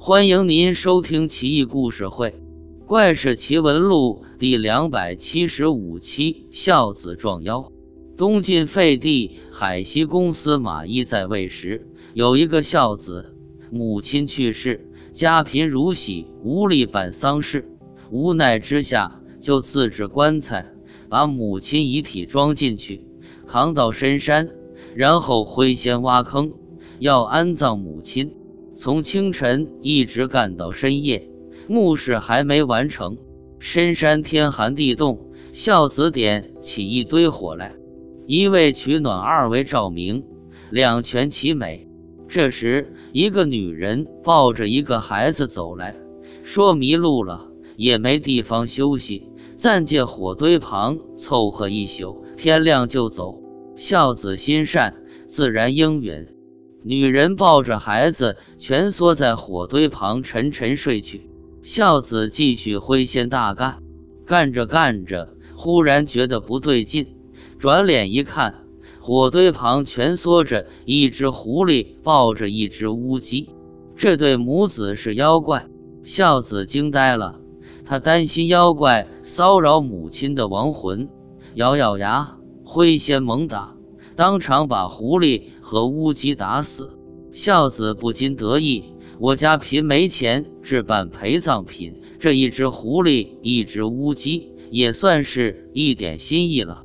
欢迎您收听《奇异故事会·怪事奇闻录》第两百七十五期：孝子撞妖。东晋废帝海西公司马懿在位时，有一个孝子，母亲去世，家贫如洗，无力办丧事，无奈之下就自制棺材，把母亲遗体装进去，扛到深山，然后灰先挖坑，要安葬母亲。从清晨一直干到深夜，墓事还没完成。深山天寒地冻，孝子点起一堆火来，一为取暖，二为照明，两全其美。这时，一个女人抱着一个孩子走来，说迷路了，也没地方休息，暂借火堆旁凑合一宿，天亮就走。孝子心善，自然应允。女人抱着孩子蜷缩在火堆旁，沉沉睡去。孝子继续挥线大干，干着干着，忽然觉得不对劲，转脸一看，火堆旁蜷缩着一只狐狸，抱着一只乌鸡。这对母子是妖怪。孝子惊呆了，他担心妖怪骚扰母亲的亡魂，咬咬牙，挥仙猛打。当场把狐狸和乌鸡打死，孝子不禁得意。我家贫没钱置办陪葬品，这一只狐狸，一只乌鸡，也算是一点心意了。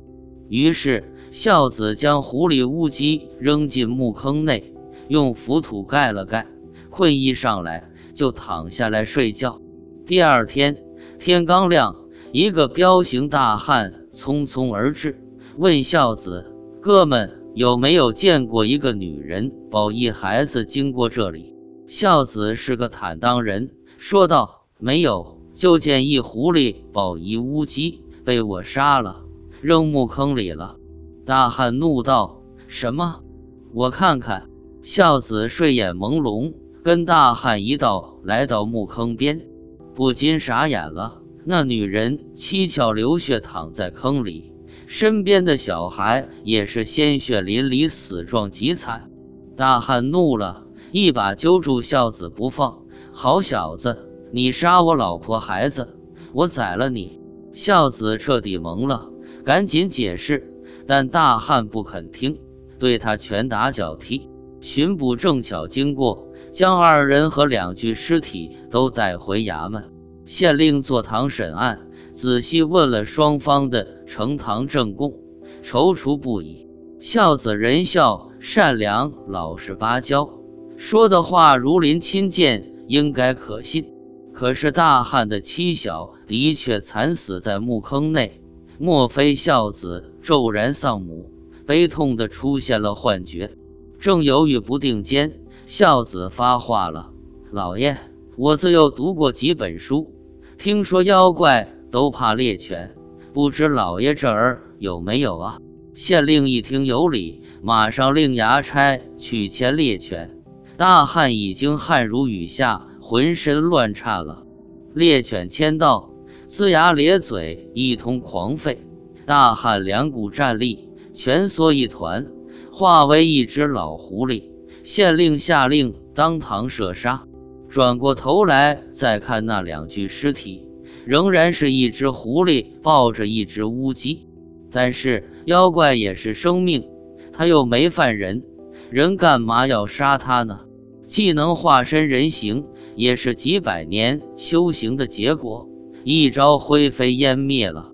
于是孝子将狐狸、乌鸡扔进墓坑内，用浮土盖了盖，困意上来就躺下来睡觉。第二天天刚亮，一个彪形大汉匆匆而至，问孝子。哥们，有没有见过一个女人抱一孩子经过这里？孝子是个坦荡人，说道：“没有，就见一狐狸抱一乌鸡，被我杀了，扔墓坑里了。”大汉怒道：“什么？我看看。”孝子睡眼朦胧，跟大汉一道来到墓坑边，不禁傻眼了。那女人七窍流血，躺在坑里。身边的小孩也是鲜血淋漓，死状极惨。大汉怒了，一把揪住孝子不放。好小子，你杀我老婆孩子，我宰了你！孝子彻底懵了，赶紧解释，但大汉不肯听，对他拳打脚踢。巡捕正巧经过，将二人和两具尸体都带回衙门。县令坐堂审案。仔细问了双方的呈堂证供，踌躇不已。孝子仁孝善良，老实巴交，说的话如临亲见，应该可信。可是大汉的妻小的确惨死在墓坑内，莫非孝子骤然丧母，悲痛的出现了幻觉？正犹豫不定间，孝子发话了：“老爷，我自幼读过几本书，听说妖怪。”都怕猎犬，不知老爷这儿有没有啊？县令一听有理，马上令衙差去牵猎犬。大汉已经汗如雨下，浑身乱颤了。猎犬牵到，龇牙咧嘴，一通狂吠。大汉两股战立，蜷缩一团，化为一只老狐狸。县令下令当堂射杀。转过头来再看那两具尸体。仍然是一只狐狸抱着一只乌鸡，但是妖怪也是生命，他又没犯人，人干嘛要杀他呢？既能化身人形，也是几百年修行的结果，一朝灰飞烟灭了。